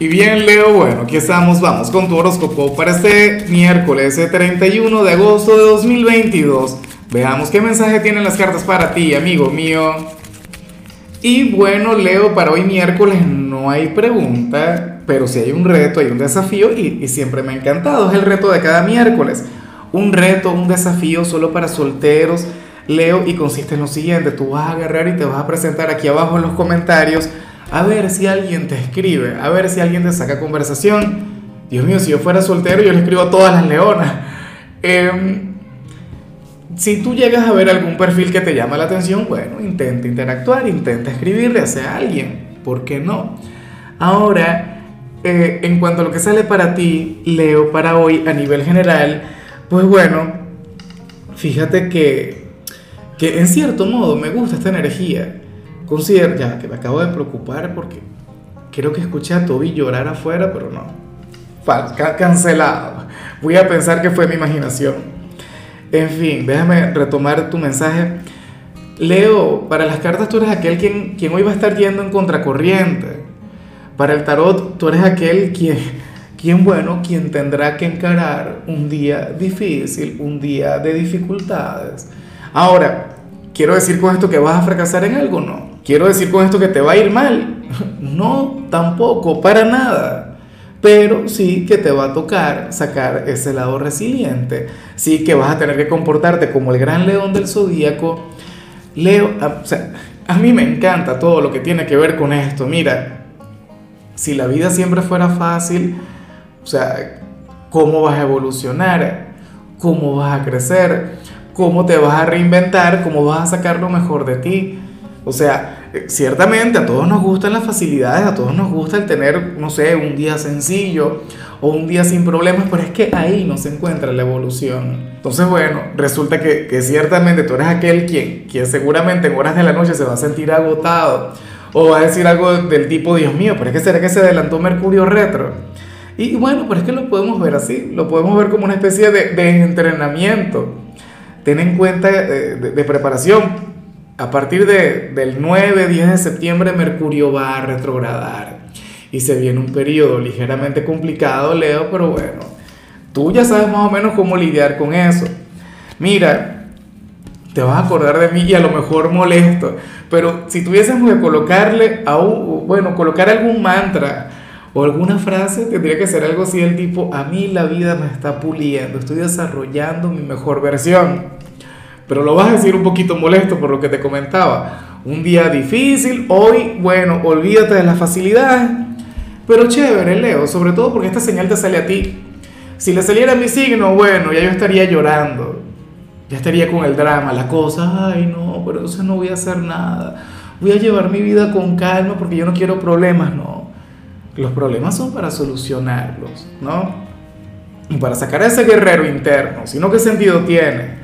Y bien, Leo, bueno, aquí estamos, vamos con tu horóscopo para este miércoles 31 de agosto de 2022. Veamos qué mensaje tienen las cartas para ti, amigo mío. Y bueno, Leo, para hoy miércoles no hay pregunta, pero sí hay un reto, hay un desafío y, y siempre me ha encantado. Es el reto de cada miércoles. Un reto, un desafío solo para solteros, Leo, y consiste en lo siguiente. Tú vas a agarrar y te vas a presentar aquí abajo en los comentarios a ver si alguien te escribe, a ver si alguien te saca conversación. Dios mío, si yo fuera soltero, yo le escribo a todas las leonas. Em, si tú llegas a ver algún perfil que te llama la atención, bueno, intenta interactuar, intenta escribirle a alguien. ¿Por qué no? Ahora, eh, en cuanto a lo que sale para ti, Leo, para hoy a nivel general, pues bueno, fíjate que, que en cierto modo me gusta esta energía. Considera, ya que me acabo de preocupar porque creo que escuché a Toby llorar afuera, pero no. cancelado. Voy a pensar que fue mi imaginación. En fin, déjame retomar tu mensaje. Leo, para las cartas tú eres aquel quien, quien hoy va a estar yendo en contracorriente. Para el tarot tú eres aquel quien, quien, bueno, quien tendrá que encarar un día difícil, un día de dificultades. Ahora, ¿quiero decir con esto que vas a fracasar en algo? No. ¿Quiero decir con esto que te va a ir mal? No, tampoco, para nada. Pero sí que te va a tocar sacar ese lado resiliente. Sí que vas a tener que comportarte como el gran león del zodíaco. Leo, o sea, a mí me encanta todo lo que tiene que ver con esto. Mira, si la vida siempre fuera fácil, o sea, ¿cómo vas a evolucionar? ¿Cómo vas a crecer? ¿Cómo te vas a reinventar? ¿Cómo vas a sacar lo mejor de ti? O sea, eh, ciertamente a todos nos gustan las facilidades, a todos nos gusta el tener, no sé, un día sencillo o un día sin problemas, pero es que ahí no se encuentra la evolución. Entonces, bueno, resulta que, que ciertamente tú eres aquel quien, quien seguramente en horas de la noche se va a sentir agotado o va a decir algo del tipo, Dios mío, pero es que será que se adelantó Mercurio retro. Y bueno, pero es que lo podemos ver así, lo podemos ver como una especie de, de entrenamiento. Ten en cuenta eh, de, de preparación a partir de, del 9, 10 de septiembre, Mercurio va a retrogradar y se viene un periodo ligeramente complicado, Leo, pero bueno, tú ya sabes más o menos cómo lidiar con eso. Mira, te vas a acordar de mí y a lo mejor molesto, pero si tuviésemos que colocarle a un, bueno, colocar algún mantra o alguna frase, tendría que ser algo así del tipo, a mí la vida me está puliendo, estoy desarrollando mi mejor versión pero lo vas a decir un poquito molesto por lo que te comentaba. Un día difícil, hoy, bueno, olvídate de las facilidades, pero chévere, Leo, sobre todo porque esta señal te sale a ti. Si le saliera mi signo, bueno, ya yo estaría llorando, ya estaría con el drama, la cosa, ay no, pero entonces no voy a hacer nada, voy a llevar mi vida con calma porque yo no quiero problemas, no. Los problemas son para solucionarlos, ¿no? Y para sacar a ese guerrero interno, si no, ¿qué sentido tiene?